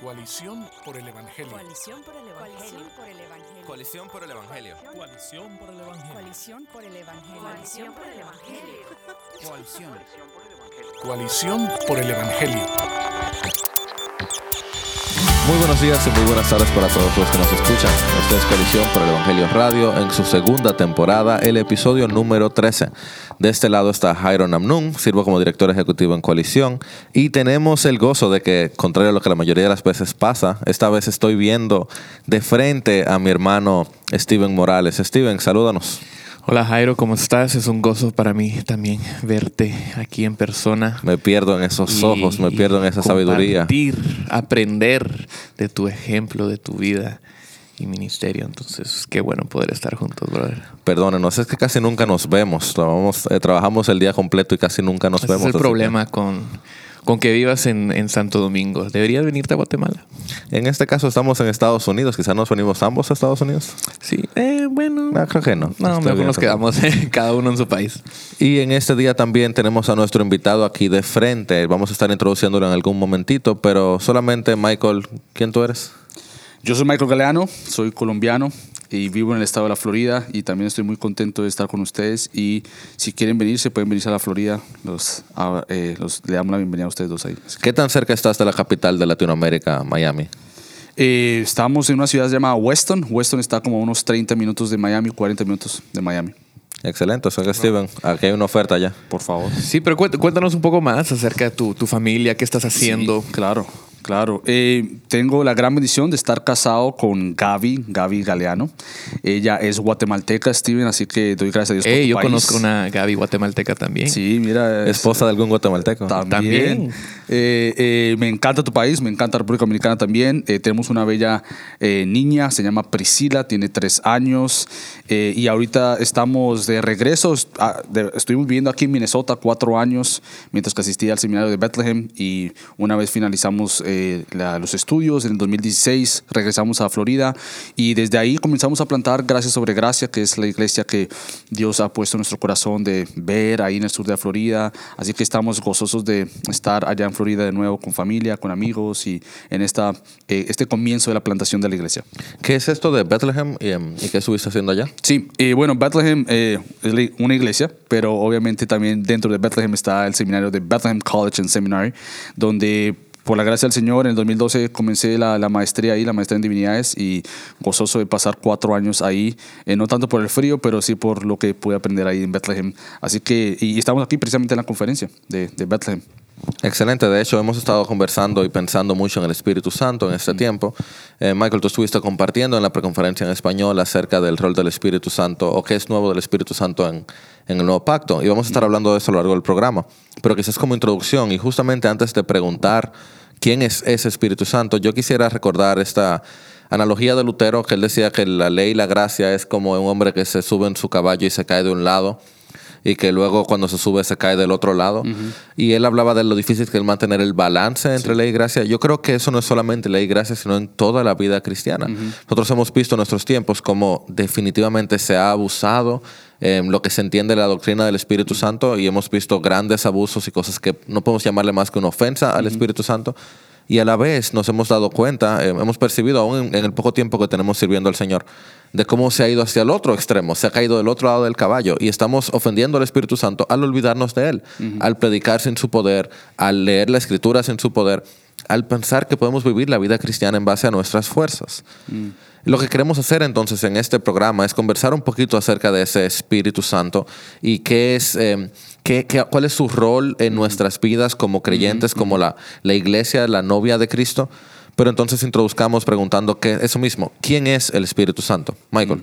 Coalición por el Evangelio. Coalición por el Evangelio. Coalición por el Evangelio. Coalición por el Evangelio. Coalición por el Evangelio. Coalición por el Evangelio. Coalición. Coalición por el Evangelio. Muy buenos días y muy buenas tardes para todos los que nos escuchan. Esta es Coalición por el Evangelio Radio en su segunda temporada, el episodio número 13. De este lado está Jairo Namnun, sirvo como director ejecutivo en Coalición y tenemos el gozo de que, contrario a lo que la mayoría de las veces pasa, esta vez estoy viendo de frente a mi hermano Steven Morales. Steven, salúdanos. Hola Jairo, ¿cómo estás? Es un gozo para mí también verte aquí en persona. Me pierdo en esos y- ojos, me pierdo en esa sabiduría. aprender de tu ejemplo, de tu vida y ministerio. Entonces, qué bueno poder estar juntos, brother. Perdónenos, es que casi nunca nos vemos. Trabajamos, eh, trabajamos el día completo y casi nunca nos Ese vemos. es el que- problema con, con que vivas en, en Santo Domingo. Deberías venirte a Guatemala. En este caso estamos en Estados Unidos. Quizás nos venimos ambos a Estados Unidos. Sí, eh, bueno. No, creo que no. No, mejor bien, nos quedamos eh, cada uno en su país. Y en este día también tenemos a nuestro invitado aquí de frente. Vamos a estar introduciéndolo en algún momentito, pero solamente Michael, ¿quién tú eres? Yo soy Michael Galeano, soy colombiano y vivo en el estado de la Florida y también estoy muy contento de estar con ustedes y si quieren venirse pueden venirse a la Florida, los, ah, eh, los- le damos la bienvenida a ustedes dos ahí. ¿Qué tan cerca estás de la capital de Latinoamérica, Miami? eh, estamos en una ciudad llamada Weston, Weston está como a unos 30 minutos de Miami, 40 minutos de Miami, Excelente, o sea que Steven, aquí hay una oferta ya. por favor. Sí, pero cuént- cuéntanos un poco más acerca de tu, tu familia, qué estás haciendo. Sí, claro, claro. Eh, tengo la gran bendición de estar casado con Gaby, Gaby Galeano. Ella es guatemalteca, Steven, así que doy gracias a Dios por Eh, tu yo país. conozco una Gaby guatemalteca también. Sí, mira. es- Esposa de algún guatemalteco. También. También. Eh, eh, me encanta tu país, me encanta República Dominicana también. Eh, tenemos una bella eh, niña, se llama Priscila, tiene tres años. eh, y ahorita estamos de regreso. ah, de- estuvimos viviendo aquí en Minnesota cuatro años mientras que asistía al seminario de Bethlehem. Y una vez finalizamos eh, la- los estudios en el 2016, regresamos a Florida. Y desde ahí comenzamos a plantar Gracia sobre Gracia, que es la iglesia que Dios ha puesto en nuestro corazón de ver ahí en el sur de la Florida. Así que estamos gozosos de estar allá en Florida de nuevo con familia, con amigos y en esta, eh, este comienzo de la plantación de la iglesia. ¿Qué es esto de Bethlehem y, em, y qué estuviste haciendo allá? Sí, eh, bueno, Bethlehem eh, es una iglesia, pero obviamente también dentro de Bethlehem está el seminario de Bethlehem College and Seminary, donde por la gracia del Señor en el 2012 comencé la, la maestría ahí, la maestría en divinidades, y gozoso de pasar cuatro años ahí, eh, no tanto por el frío, pero sí por lo que pude aprender ahí en Bethlehem. Así que, y estamos aquí precisamente en la conferencia de, de Bethlehem. Excelente, de hecho hemos estado conversando y pensando mucho en el Espíritu Santo en este tiempo. Eh, Michael, tú estuviste compartiendo en la preconferencia en español acerca del rol del Espíritu Santo o qué es nuevo del Espíritu Santo en, en el nuevo pacto y vamos a estar hablando de eso a lo largo del programa. Pero quizás como introducción y justamente antes de preguntar quién es ese Espíritu Santo, yo quisiera recordar esta analogía de Lutero que él decía que la ley y la gracia es como un hombre que se sube en su caballo y se cae de un lado y que luego cuando se sube se cae del otro lado. Y él hablaba de lo difícil que es mantener el balance entre ley y gracia. Yo creo que eso no es solamente ley y gracia, sino en toda la vida cristiana. Nosotros hemos visto en nuestros tiempos cómo definitivamente se ha abusado en lo que se entiende la doctrina del Espíritu Santo y hemos visto grandes abusos y cosas que no podemos llamarle más que una ofensa al Espíritu Santo. Y a la vez nos hemos dado cuenta, eh, hemos percibido aún en, en el poco tiempo que tenemos sirviendo al Señor, de cómo se ha ido hacia el otro extremo, se ha caído del otro lado del caballo y estamos ofendiendo al Espíritu Santo al olvidarnos de Él, al predicar sin su poder, al leer la Escritura sin su poder, al pensar que podemos vivir la vida cristiana en base a nuestras fuerzas. Lo que queremos hacer entonces en este programa es conversar un poquito acerca de ese Espíritu Santo y qué es, eh, qué- qué- cuál es su rol en nuestras vidas como creyentes, como la, la iglesia, la novia de Cristo. Pero entonces introduzcamos preguntando que eso mismo, ¿quién es el Espíritu Santo? Michael.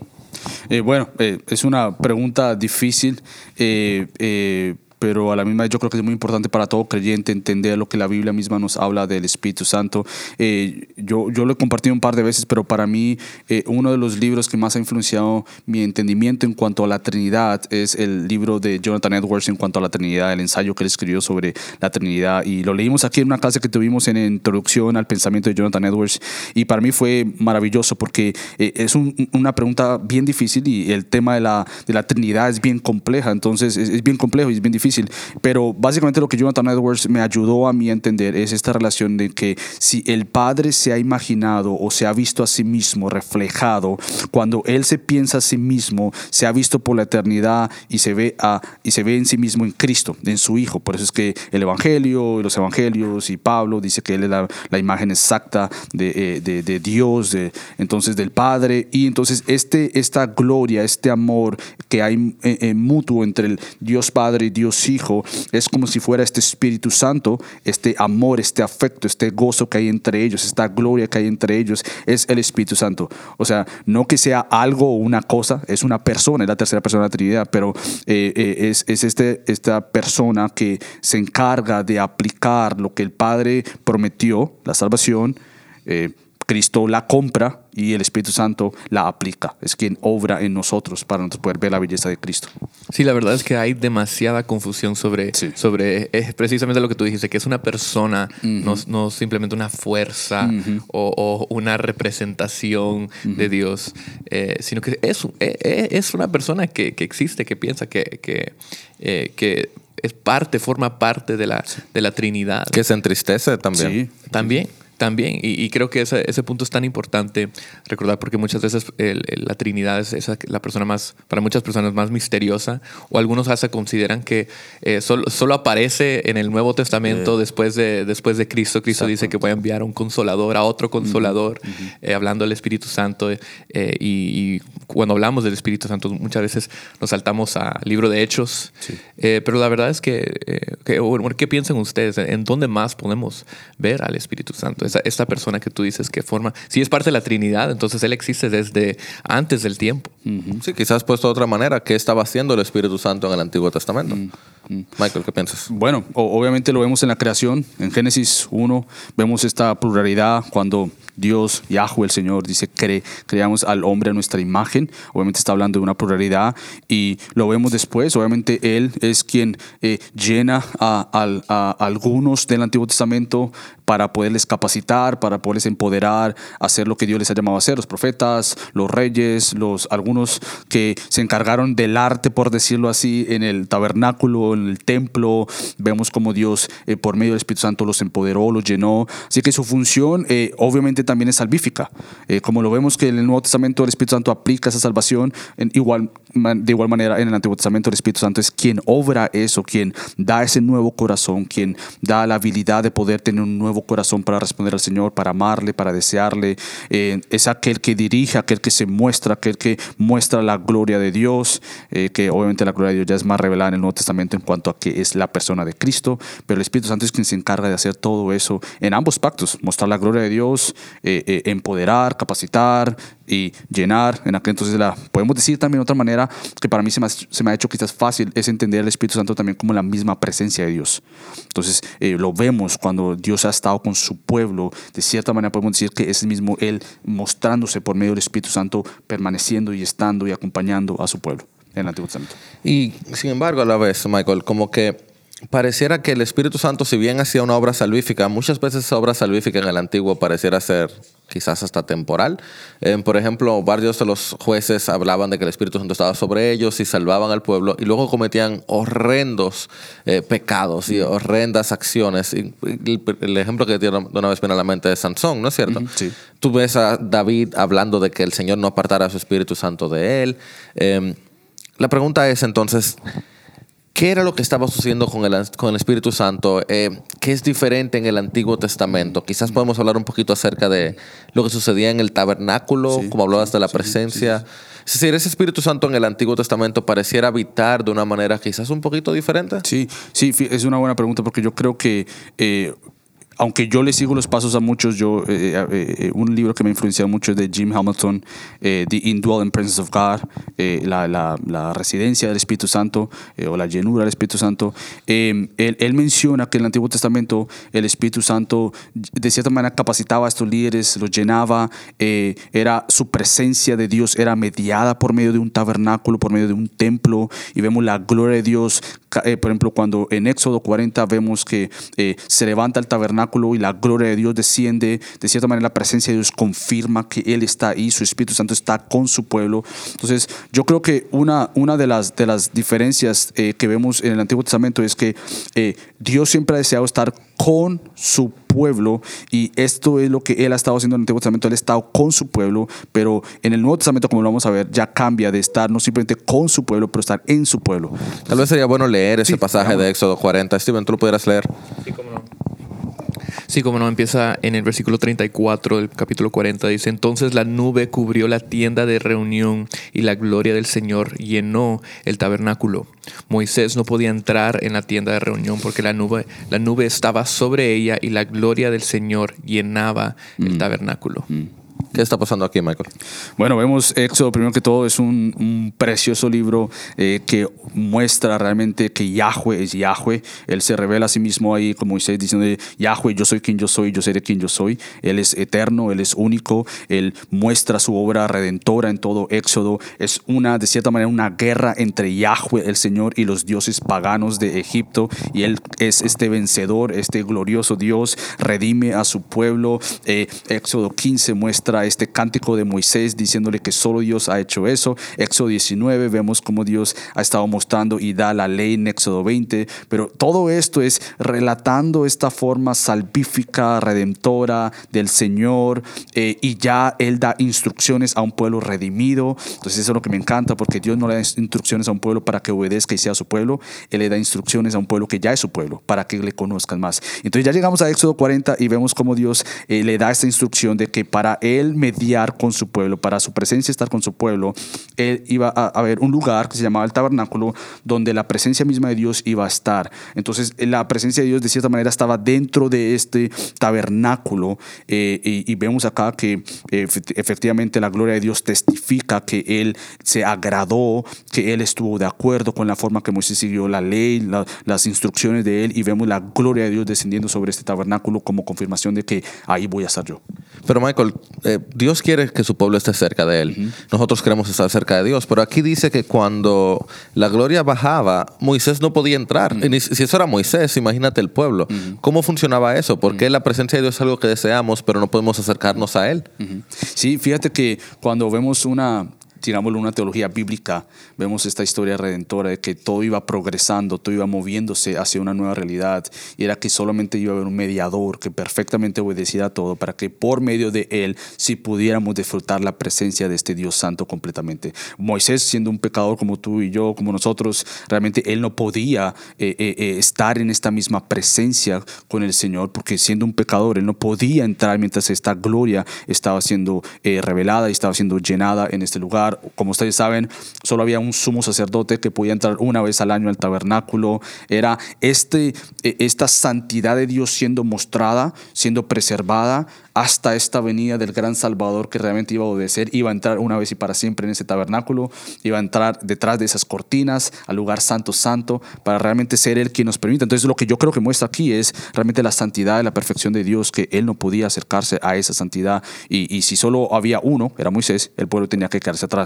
Eh, bueno, eh, es una pregunta difícil, eh, eh, pero a la misma vez yo creo que es muy importante para todo creyente entender lo que la Biblia misma nos habla del Espíritu Santo. Eh, yo, yo lo he compartido un par de veces, pero para mí eh, uno de los libros que más ha influenciado mi entendimiento en cuanto a la Trinidad es el libro de Jonathan Edwards en cuanto a la Trinidad, el ensayo que él escribió sobre la Trinidad. Y lo leímos aquí en una clase que tuvimos en introducción al pensamiento de Jonathan Edwards. Y para mí fue maravilloso porque eh, es un- una pregunta bien difícil y el tema de la, de la Trinidad es bien compleja. Entonces es, es bien complejo y es bien difícil. Pero básicamente lo que Jonathan Edwards me ayudó a mí a entender es esta relación de que si el Padre se ha imaginado o se ha visto a sí mismo reflejado, cuando Él se piensa a sí mismo, se ha visto por la eternidad y se ve, a, y se ve en sí mismo en Cristo, en su Hijo. Por eso es que el Evangelio, los Evangelios y Pablo dice que Él es la, imagen exacta de, eh, de- de Dios, de, entonces del Padre. Y entonces este, esta gloria, este amor que hay eh, eh, mutuo entre el Dios Padre y Dios Hijo, es como si fuera este Espíritu Santo, este amor, este afecto, este gozo que hay entre ellos, esta gloria que hay entre ellos, es el Espíritu Santo. O sea, no que sea algo o una cosa, es una persona, es la tercera persona de la Trinidad, pero eh, eh, es, es este, esta persona que se encarga de aplicar lo que el Padre prometió, la salvación. eh, Cristo la compra y el Espíritu Santo la aplica. Es quien obra en nosotros para nosotros poder ver la belleza de Cristo. Sí, la verdad es que hay demasiada confusión sobre, Sí. sobre es precisamente lo que tú dijiste, que es una persona, no, no simplemente una fuerza o, o una representación de Dios, eh, sino que es, eh, eh, es una persona que, que existe, que piensa que, que, eh, que es parte, forma parte de la, de la Trinidad. Que se entristece también. Sí. También, también. Y, y creo que ese, ese punto es tan importante recordar porque muchas veces el- el- la Trinidad es esa- la persona más, para muchas personas más misteriosa o algunos hasta consideran que eh, solo, solo aparece en el Nuevo Testamento después, de, después de Cristo. Cristo dice que voy a enviar a un consolador, a otro consolador, eh, hablando del Espíritu Santo. eh, y, y cuando hablamos del Espíritu Santo muchas veces nos saltamos al libro de Hechos. Pero la verdad es que, que- ¿qué piensan ustedes? ¿En dónde más podemos ver al Espíritu Santo? Esa, esta persona que tú dices que forma, si es parte de la Trinidad, entonces Él existe desde antes del tiempo. Sí, quizás puesto de otra manera, ¿qué estaba haciendo el Espíritu Santo en el Antiguo Testamento? Michael, ¿qué piensas? Bueno, obviamente lo vemos en la creación. En Génesis 1 vemos esta pluralidad cuando Dios, Yahweh, el Señor, dice, cre creamos al hombre a nuestra imagen. Obviamente está hablando de una pluralidad y lo vemos después. Obviamente Él es quien eh, llena a, al- a algunos del Antiguo Testamento para poderles capacitar, para poderles empoderar, hacer lo que Dios les ha llamado a hacer, los profetas, los reyes, los algunos que se encargaron del arte, por decirlo así, en el tabernáculo, en el templo. Vemos como Dios, eh, por medio del Espíritu Santo, los empoderó, los llenó. Así que su función, eh, obviamente, también es salvífica. Eh, como lo vemos que en el Nuevo Testamento el Espíritu Santo aplica esa salvación, de igual manera en el Antiguo Testamento el Espíritu Santo es quien obra eso, quien da ese nuevo corazón, quien da la habilidad de poder tener un nuevo corazón para responder al Señor, para amarle, para desearle. Eh, es aquel que dirige, aquel que se muestra, aquel que muestra la gloria de Dios, eh, que obviamente la gloria de Dios ya es más revelada en el Nuevo Testamento en cuanto a que es la persona de Cristo, pero el Espíritu Santo es quien se encarga de hacer todo eso en ambos pactos, mostrar la gloria de Dios, eh, eh, empoderar, capacitar y llenar. En aquel entonces la podemos decir también de otra manera que para mí se me, ha, se me ha hecho quizás fácil es entender al Espíritu Santo también como la misma presencia de Dios. Entonces eh, lo vemos cuando Dios ha estado con su pueblo, de cierta manera podemos decir que es el mismo Él mostrándose por medio del Espíritu Santo, permaneciendo y estando y acompañando a su pueblo en el Antiguo Testamento. Y sin embargo, a la vez, Michael, como que pareciera que el Espíritu Santo, si bien hacía una obra salvífica, muchas veces esa obra salvífica en el antiguo pareciera ser quizás hasta temporal. Eh, por ejemplo, varios de los jueces hablaban de que el Espíritu Santo estaba sobre ellos y salvaban al pueblo y luego cometían horrendos eh, pecados y horrendas acciones. Y el, el ejemplo que de una vez viene a la mente es Sansón, ¿no es cierto? sí. Tú ves a David hablando de que el Señor no apartara a su Espíritu Santo de él. Eh, la pregunta es entonces, ¿qué era lo que estaba sucediendo con el, con el Espíritu Santo? Eh, ¿Qué es diferente en el Antiguo Testamento? Quizás podemos hablar un poquito acerca de lo que sucedía en el tabernáculo, Sí, como hablabas de la presencia. Es decir, ese Espíritu Santo en el Antiguo Testamento pareciera habitar de una manera quizás un poquito diferente. Sí, sí, es una buena pregunta porque yo creo que, eh, aunque yo le sigo los pasos a muchos, yo eh, eh, eh, un libro que me ha influenciado mucho es de Jim Hamilton, eh, The Indwelling Presence of God, la, residencia del Espíritu Santo o la llenura del Espíritu Santo. Eh, él, él menciona que en el Antiguo Testamento el Espíritu Santo de cierta manera capacitaba a estos líderes, los llenaba, era su presencia de Dios era mediada por medio de un tabernáculo, por medio de un templo y vemos la gloria de Dios eh, por ejemplo, cuando en Éxodo 40 vemos que eh, se levanta el tabernáculo y la gloria de Dios desciende, de cierta manera la presencia de Dios confirma que Él está ahí, su Espíritu Santo está con su pueblo. Entonces, yo creo que una, una de, las, de las diferencias eh, que vemos en el Antiguo Testamento es que eh, Dios siempre ha deseado estar con su pueblo y esto es lo que Él ha estado haciendo en el Antiguo Testamento, Él ha estado con su pueblo, pero en el Nuevo Testamento, como lo vamos a ver, ya cambia de estar no simplemente con su pueblo, pero estar en su pueblo. Tal vez sería bueno leer ese Sí, pasaje de Éxodo 40. Steven, ¿tú lo pudieras leer? Sí, cómo no. Sí, como no, empieza en el versículo 34 del capítulo 40. Dice, entonces la nube cubrió la tienda de reunión y la gloria del Señor llenó el tabernáculo. Moisés no podía entrar en la tienda de reunión porque la nube, la nube estaba sobre ella y la gloria del Señor llenaba el tabernáculo. ¿Qué está pasando aquí, Michael? Bueno, vemos Éxodo, primero que todo, es un, precioso libro eh, que muestra realmente que Yahweh es Yahweh. Él se revela a sí mismo ahí, como Moisés, diciendo, Yahweh, yo soy quien yo soy, yo seré quien yo soy. Él es eterno, Él es único, Él muestra su obra redentora en todo Éxodo. Es una, de cierta manera, una guerra entre Yahweh, el Señor, y los dioses paganos de Egipto. Y Él es este vencedor, este glorioso Dios, redime a su pueblo. Eh, Éxodo 15 muestra este cántico de Moisés diciéndole que solo Dios ha hecho eso. Éxodo 19 vemos cómo Dios ha estado mostrando y da la ley en Éxodo 20. Pero todo esto es relatando esta forma salvífica, redentora del Señor eh, y ya Él da instrucciones a un pueblo redimido. Entonces eso es lo que me encanta porque Dios no le da instrucciones a un pueblo para que obedezca y sea su pueblo. Él le da instrucciones a un pueblo que ya es su pueblo para que le conozcan más. Entonces ya llegamos a Éxodo 40 y vemos cómo Dios eh, le da esta instrucción de que para Él mediar con su pueblo, para su presencia estar con su pueblo, Él iba a haber un lugar que se llamaba el tabernáculo donde la presencia misma de Dios iba a estar. Entonces la presencia de Dios de cierta manera estaba dentro de este tabernáculo eh, y, vemos acá que efect- efectivamente la gloria de Dios testifica que Él se agradó, que Él estuvo de acuerdo con la forma que Moisés siguió la ley, la- las instrucciones de Él y vemos la gloria de Dios descendiendo sobre este tabernáculo como confirmación de que ahí voy a estar yo. Pero Michael, eh, Dios quiere que su pueblo esté cerca de Él. Nosotros queremos estar cerca de Dios. Pero aquí dice que cuando la gloria bajaba, Moisés no podía entrar. Y si eso era Moisés, imagínate el pueblo. ¿Cómo funcionaba eso? Porque la presencia de Dios es algo que deseamos, pero no podemos acercarnos a Él. Sí, fíjate que cuando vemos una, digámoslo, una teología bíblica, vemos esta historia redentora de que todo iba progresando, todo iba moviéndose hacia una nueva realidad y era que solamente iba a haber un mediador que perfectamente obedeciera a todo para que por medio de él pudiéramos disfrutar la presencia de este Dios santo completamente. Moisés siendo un pecador como tú y yo, como nosotros, realmente él no podía eh, eh, eh, estar en esta misma presencia con el Señor porque siendo un pecador él no podía entrar mientras esta gloria estaba siendo revelada y estaba siendo llenada en este lugar. Como ustedes saben, solo había un sumo sacerdote que podía entrar una vez al año al tabernáculo. Era este, eh, esta santidad de Dios siendo mostrada, siendo preservada hasta esta venida del gran Salvador que realmente iba a obedecer, iba a entrar una vez y para siempre en ese tabernáculo, iba a entrar detrás de esas cortinas al lugar santo santo para realmente ser Él quien nos permita. Entonces lo que yo creo que muestra aquí es realmente la santidad y la perfección de Dios, que Él no podía acercarse a esa santidad y, y si solo había uno, era Moisés, el pueblo tenía que quedarse atrás,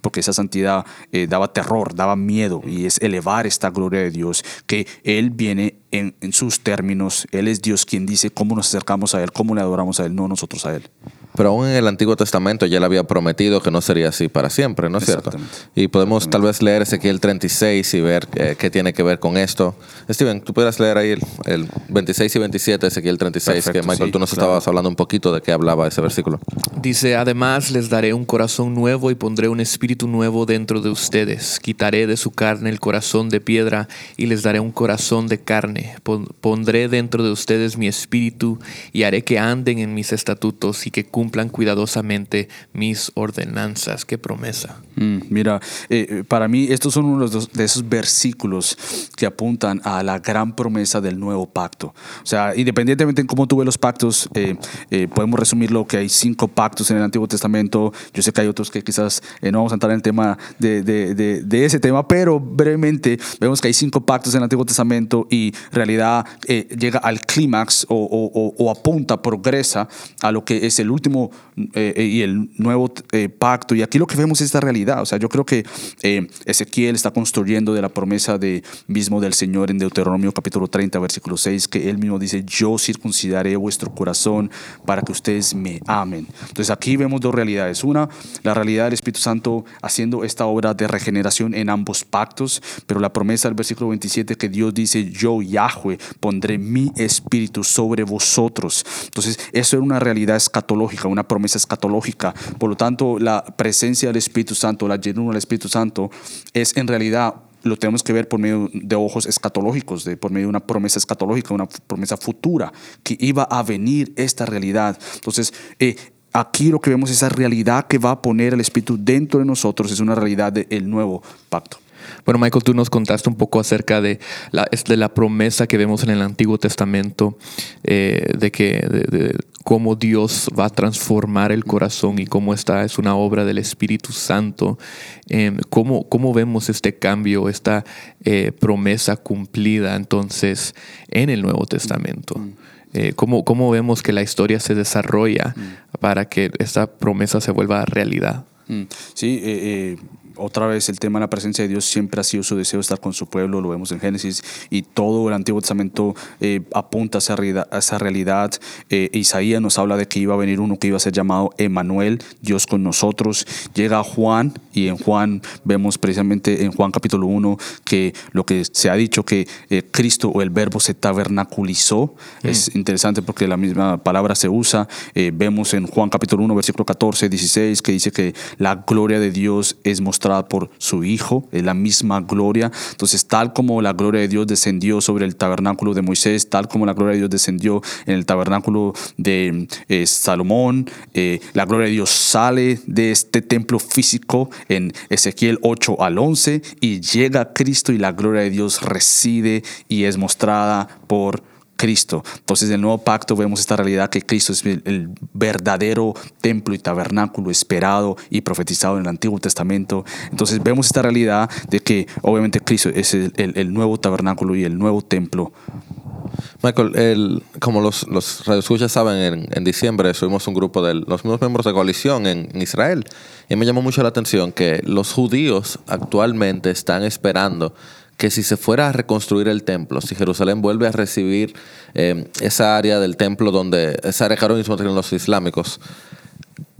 porque esa santidad eh, daba terror, daba miedo y es elevar esta gloria de Dios, que Él viene en, en sus términos, Él es Dios quien dice cómo nos acercamos a Él, cómo le adoramos a Él, no nosotros a Él. Pero aún en el Antiguo Testamento ya le había prometido que no sería así para siempre, ¿no es cierto? Y podemos tal vez leer Ezequiel 36 y ver eh, qué tiene que ver con esto. Steven, tú puedes leer ahí el, el 26 y 27 de Ezequiel 36, que Perfecto, Michael, sí, tú nos claro. estabas hablando un poquito de qué hablaba ese versículo. Dice, además les daré un corazón nuevo y pondré un espíritu nuevo dentro de ustedes. Quitaré de su carne el corazón de piedra y les daré un corazón de carne. Pon- Pondré dentro de ustedes mi espíritu y haré que anden en mis estatutos y que cumplan cuidadosamente mis ordenanzas. Qué promesa. Mm, mira, eh, para mí estos son uno de, esos versículos que apuntan a la gran promesa del nuevo pacto. O sea, independientemente de cómo tú ves los pactos, eh, eh, podemos resumirlo que hay cinco pactos en el Antiguo Testamento. Yo sé que hay otros que quizás eh, no vamos a entrar en el tema de, de- de- de ese tema, pero brevemente vemos que hay cinco pactos en el Antiguo Testamento y en realidad eh, llega al clímax o, o- o- o apunta, progresa a lo que es el último eh, y el nuevo eh, pacto. Y aquí lo que vemos es esta realidad. O sea, yo creo que eh, Ezequiel está construyendo de la promesa de, mismo del Señor en Deuteronomio capítulo 30, versículo 6, que él mismo dice, yo circuncidaré vuestro corazón para que ustedes me amen. Entonces aquí vemos dos realidades. Una, la realidad del Espíritu Santo haciendo esta obra de regeneración en ambos pactos, pero la promesa del versículo 27 que Dios dice, yo Yahweh pondré mi espíritu sobre vosotros. Entonces, eso era una realidad escatológica, una promesa escatológica. Por lo tanto, la presencia del Espíritu Santo, la llenura del Espíritu Santo, es en realidad lo tenemos que ver por medio de ojos escatológicos, de, por medio de una promesa escatológica, una promesa futura, que iba a venir esta realidad. Entonces, eh, aquí lo que vemos, esa realidad que va a poner el Espíritu dentro de nosotros, es una realidad del nuevo pacto. Bueno, Michael, tú nos contaste un poco acerca de la, de la promesa que vemos en el Antiguo Testamento, eh, de que de, cómo Dios va a transformar el corazón y cómo esta es una obra del Espíritu Santo. Eh, ¿cómo, ¿cómo, vemos este cambio, esta eh, promesa cumplida entonces en el Nuevo Testamento? Mm. Eh, ¿cómo, ¿cómo, vemos que la historia se desarrolla mm. para que esta promesa se vuelva realidad? Mm. Sí, otra vez el tema de la presencia de Dios siempre ha sido su deseo estar con su pueblo, lo vemos en Génesis, y todo el Antiguo Testamento eh, apunta a esa realidad. esa realidad. Eh, Isaías nos habla de que iba a venir uno que iba a ser llamado Emanuel, Dios con nosotros. Llega Juan, y en Juan vemos precisamente en Juan capítulo 1 que lo que se ha dicho que eh, Cristo o el verbo se tabernaculizó. Mm. Es interesante porque la misma palabra se usa. vemos en Juan capítulo 1, versículo 14, 16, que dice que la gloria de Dios es mostrada por su Hijo, es la misma gloria. Entonces, tal como la gloria de Dios descendió sobre el tabernáculo de Moisés, tal como la gloria de Dios descendió en el tabernáculo de eh, Salomón, eh, la gloria de Dios sale de este templo físico en Ezequiel 8 al 11 y llega a Cristo y la gloria de Dios reside y es mostrada por Cristo. Entonces, en el nuevo pacto vemos esta realidad que Cristo es el, verdadero templo y tabernáculo esperado y profetizado en el Antiguo Testamento. Entonces, vemos esta realidad de que obviamente Cristo es el, nuevo tabernáculo y el nuevo templo. Michael, el, como los, los radioescuchas saben, en, diciembre subimos un grupo de los mismos miembros de coalición en, en Israel y me llamó mucho la atención que los judíos actualmente están esperando que si se fuera a reconstruir el templo, si Jerusalén vuelve a recibir eh, esa área del templo donde, esa área que ahora tienen los islámicos,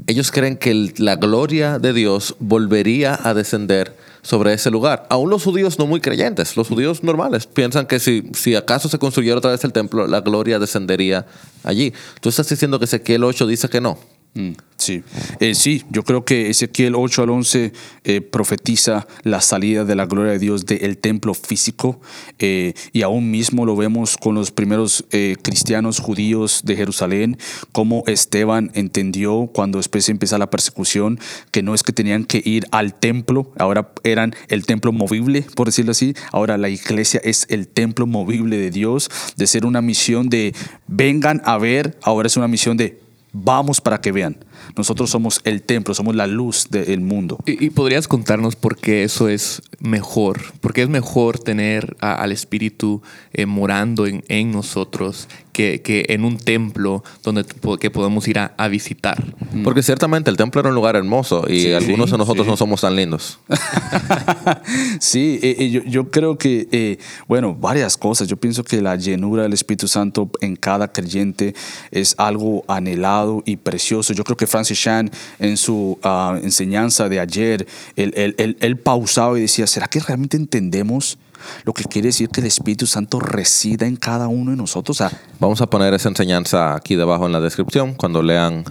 ellos creen que la gloria de Dios volvería a descender sobre ese lugar. Aún los judíos no muy creyentes, los judíos normales, piensan que si, si acaso se construyera otra vez el templo, la gloria descendería allí. Tú estás diciendo que Ezequiel 8 dice que no. Mm, sí, eh, sí, yo creo que Ezequiel 8 al 11 eh, profetiza la salida de la gloria de Dios del templo físico eh, y aún mismo lo vemos con los primeros cristianos judíos de Jerusalén, como Esteban entendió cuando después empieza la persecución que no es que tenían que ir al templo, ahora eran el templo movible, por decirlo así, ahora la iglesia es el templo movible de Dios, de ser una misión de vengan a ver, ahora es una misión de Vamos para que vean. Nosotros somos el templo, somos la luz del mundo. ¿Y, podrías contarnos por qué eso es mejor? ¿Por qué es mejor tener al Espíritu eh, morando en, nosotros que, en un templo donde que podemos ir a, visitar? Mm. Porque ciertamente el templo era un lugar hermoso y algunos de nosotros no somos tan lindos. sí, eh, eh, yo, creo que, bueno, varias cosas. Yo pienso que la llenura del Espíritu Santo en cada creyente es algo anhelado y precioso. Yo creo que Francis Chan en su ah, enseñanza de ayer, él, pausaba y decía, ¿será que realmente entendemos? lo que quiere decir que el Espíritu Santo resida en cada uno de nosotros. Vamos a poner esa enseñanza aquí debajo en la descripción. Cuando lean,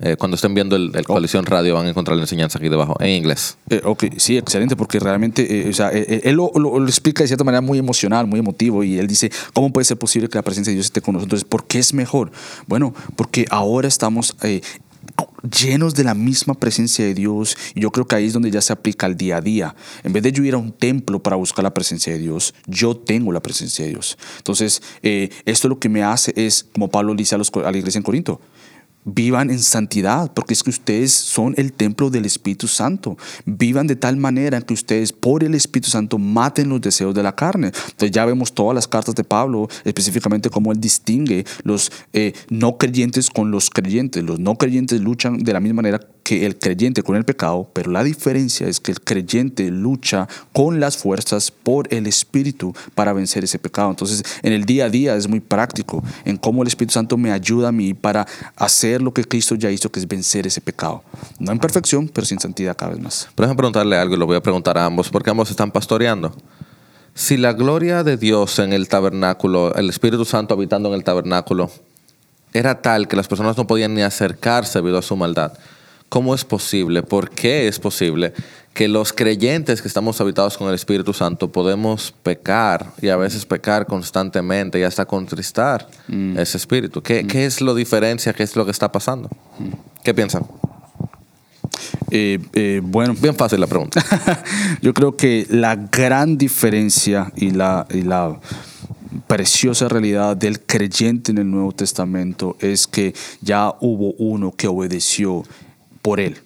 eh, cuando estén viendo el, Coalición Radio, van a encontrar la enseñanza aquí debajo en inglés. Eh, ok, sí, excelente, porque realmente, eh, él lo, lo, explica de cierta manera muy emocional, muy emotivo, y él dice, ¿cómo puede ser posible que la presencia de Dios esté con nosotros? ¿Por qué es mejor? Bueno, porque ahora estamos llenos de la misma presencia de Dios. Y yo creo que ahí es donde ya se aplica el día a día. En vez de yo ir a un templo para buscar la presencia de Dios, yo tengo la presencia de Dios. Entonces, eh, esto lo que me hace es, como Pablo dice a la iglesia en Corinto, Vivan en santidad, porque es que ustedes son el templo del Espíritu Santo. Vivan de tal manera que ustedes por el Espíritu Santo maten los deseos de la carne. Entonces ya vemos todas las cartas de Pablo, específicamente cómo él distingue los eh, no creyentes con los creyentes. Los no creyentes luchan de la misma manera que el creyente con el pecado, pero la diferencia es que el creyente lucha con las fuerzas por el Espíritu para vencer ese pecado. Entonces, en el día a día es muy práctico en cómo el Espíritu Santo me ayuda a mí para hacer lo que Cristo ya hizo, que es vencer ese pecado. No en perfección, pero sin santidad cada vez más. Pero déjame preguntarle algo y lo voy a preguntar a ambos, porque ambos están pastoreando. Si la gloria de Dios en el tabernáculo, el Espíritu Santo habitando en el tabernáculo, era tal que las personas no podían ni acercarse debido a su maldad, ¿cómo es posible? ¿Por qué es posible que los creyentes que estamos habitados con el Espíritu Santo podemos pecar y a veces pecar constantemente y hasta contristar ese Espíritu? ¿Qué, ¿Qué es lo diferencia? ¿Qué es lo que está pasando? ¿Qué piensan? Eh, eh, bueno, Bien fácil la pregunta. yo creo que la gran diferencia y la, y la preciosa realidad del creyente en el Nuevo Testamento es que ya hubo uno que obedeció por él.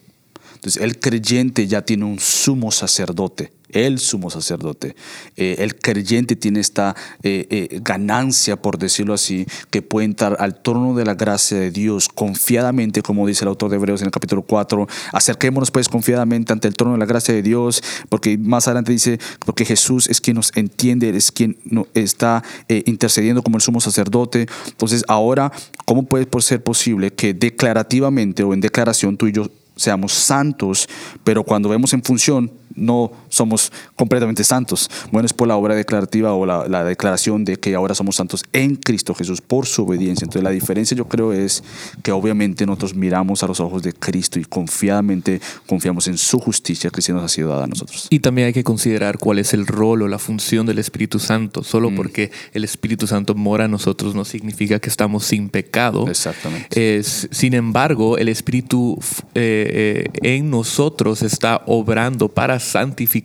Entonces, el creyente ya tiene un sumo sacerdote, el sumo sacerdote. Eh, el creyente tiene esta eh, eh, ganancia, por decirlo así, que puede entrar al trono de la gracia de Dios confiadamente, como dice el autor de Hebreos en el capítulo 4. Acerquémonos pues confiadamente ante el trono de la gracia de Dios, porque más adelante dice, porque Jesús es quien nos entiende, es quien está intercediendo como el sumo sacerdote. Entonces, ahora, ¿cómo puede ser posible que declarativamente o en declaración tú y yo seamos santos, pero cuando vemos en función no somos completamente santos. Bueno, es por la obra declarativa o la, la, declaración de que ahora somos santos en Cristo Jesús por su obediencia. Entonces la diferencia yo creo es que obviamente nosotros miramos a los ojos de Cristo y confiadamente confiamos en su justicia que se nos ha sido dada a nosotros. Y también hay que considerar cuál es el rol o la función del Espíritu Santo. Solo porque el Espíritu Santo mora en nosotros no significa que estamos sin pecado. Exactamente. Es, sin embargo, el Espíritu eh, eh, en nosotros está obrando para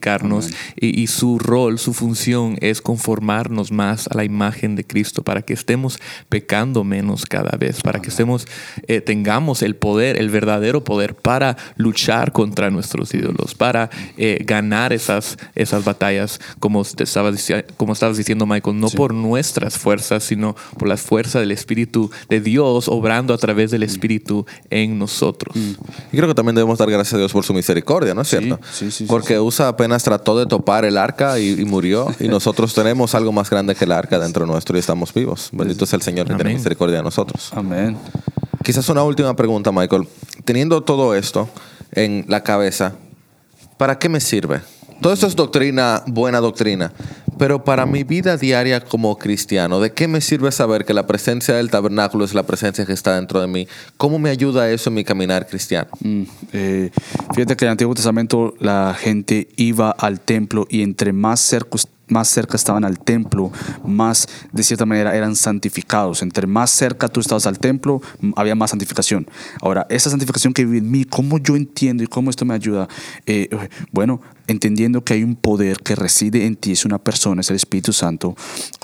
santificarnos y, y, su rol, su función es conformarnos más a la imagen de Cristo para que estemos pecando menos cada vez, para que estemos, eh, tengamos el poder, el verdadero poder para luchar contra nuestros ídolos, para eh, ganar esas, esas batallas, como, te estaba, como estabas diciendo Michael, no sí. por nuestras fuerzas, sino por las fuerzas del Espíritu de Dios obrando a través del Espíritu en nosotros. Y creo que también debemos dar gracias a Dios por su misericordia, ¿no es cierto? Sí, sí, Porque USA apenas trató de topar el arca y, y, murió. Y nosotros tenemos algo más grande que el arca dentro nuestro y estamos vivos. Bendito sea el Señor que Amén. tiene misericordia de nosotros. Amén. Quizás una última pregunta, Michael. Teniendo todo esto en la cabeza, ¿para qué me sirve? Todo esto es doctrina, buena doctrina. Pero para mi vida diaria como cristiano, ¿de qué me sirve saber que la presencia del tabernáculo es la presencia que está dentro de mí? ¿Cómo me ayuda eso en mi caminar cristiano? Mm, eh, fíjate que en el Antiguo Testamento la gente iba al templo y entre más más cerca estaban al templo, más de cierta manera eran santificados. Entre más cerca tú estabas al templo, había más santificación. Ahora, esa santificación que vive en mí, ¿cómo yo entiendo y cómo esto me ayuda? Eh, bueno, entendiendo que hay un poder que reside en ti, es una persona, es el Espíritu Santo.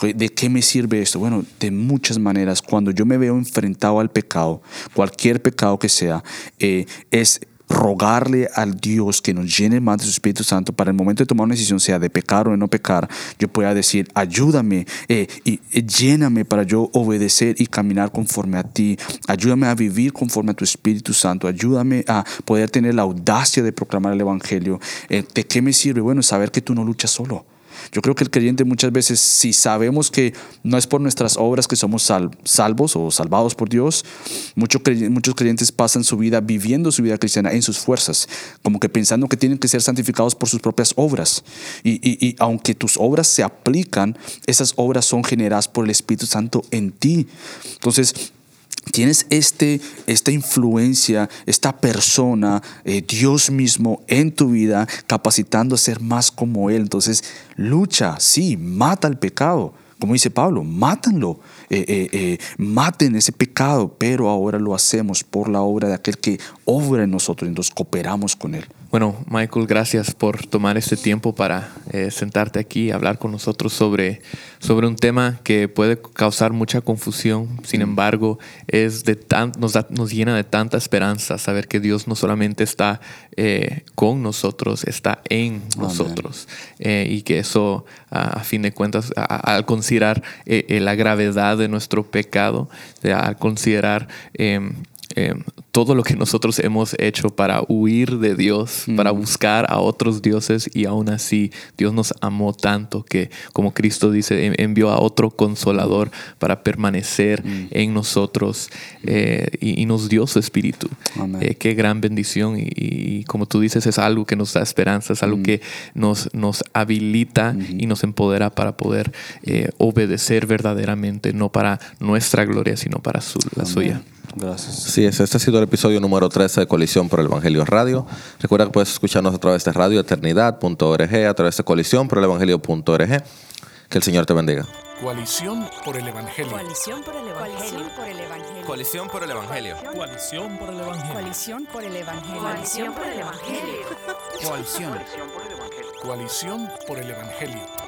¿De qué me sirve esto? Bueno, de muchas maneras. Cuando yo me veo enfrentado al pecado, cualquier pecado que sea, eh, es rogarle al Dios que nos llene más de su Espíritu Santo para el momento de tomar una decisión, sea de pecar o de no pecar, yo pueda decir, ayúdame eh, y eh, lléname para yo obedecer y caminar conforme a ti. Ayúdame a vivir conforme a tu Espíritu Santo. Ayúdame a poder tener la audacia de proclamar el Evangelio. Eh, ¿De qué me sirve? Bueno, saber que tú no luchas solo. Yo creo que el creyente muchas veces, si sabemos que no es por nuestras obras que somos sal, salvos o salvados por Dios, muchos creyentes, muchos creyentes pasan su vida viviendo su vida cristiana en sus fuerzas, como que pensando que tienen que ser santificados por sus propias obras. Y, y, y aunque tus obras se aplican, esas obras son generadas por el Espíritu Santo en ti. Entonces, tienes este, esta influencia, esta persona, eh, Dios mismo en tu vida, capacitando a ser más como Él. Entonces, lucha, sí, mata el pecado. Como dice Pablo, mátanlo, eh, eh, maten ese pecado, pero ahora lo hacemos por la obra de aquel que obra en nosotros y nos cooperamos con Él. Bueno, Michael, gracias por tomar este tiempo para eh, sentarte aquí y hablar con nosotros sobre, sobre un tema que puede causar mucha confusión. Sin embargo, es de tan, nos, da, nos llena de tanta esperanza saber que Dios no solamente está eh, con nosotros, está en nosotros. Eh, y que eso, a, a fin de cuentas, a, a, al considerar eh, la gravedad de nuestro pecado, al considerar eh, todo lo que nosotros hemos hecho para huir de Dios, para buscar a otros dioses y aún así Dios nos amó tanto que, como Cristo dice, en- envió a otro consolador para permanecer en nosotros eh, y, y nos dio su espíritu. Eh, qué gran bendición y, y como tú dices, es algo que nos da esperanza, es algo que nos, nos habilita y nos empodera para poder eh, obedecer verdaderamente, no para nuestra gloria, sino para su- la suya. Gracias. Es, este ha sido el episodio número 13 de Coalición por el Evangelio Radio. Recuerda que puedes escucharnos a través de radioeternidad.org, a través de coalición por el Evangelio.org. Que el Señor te bendiga. Coalición por el Evangelio. Coalición por el Evangelio. por el Evangelio. Coalición por el Evangelio. Coalición por el Evangelio. Coalición por el Evangelio. Coalición por el Evangelio. Coalición. Coalición por el Evangelio.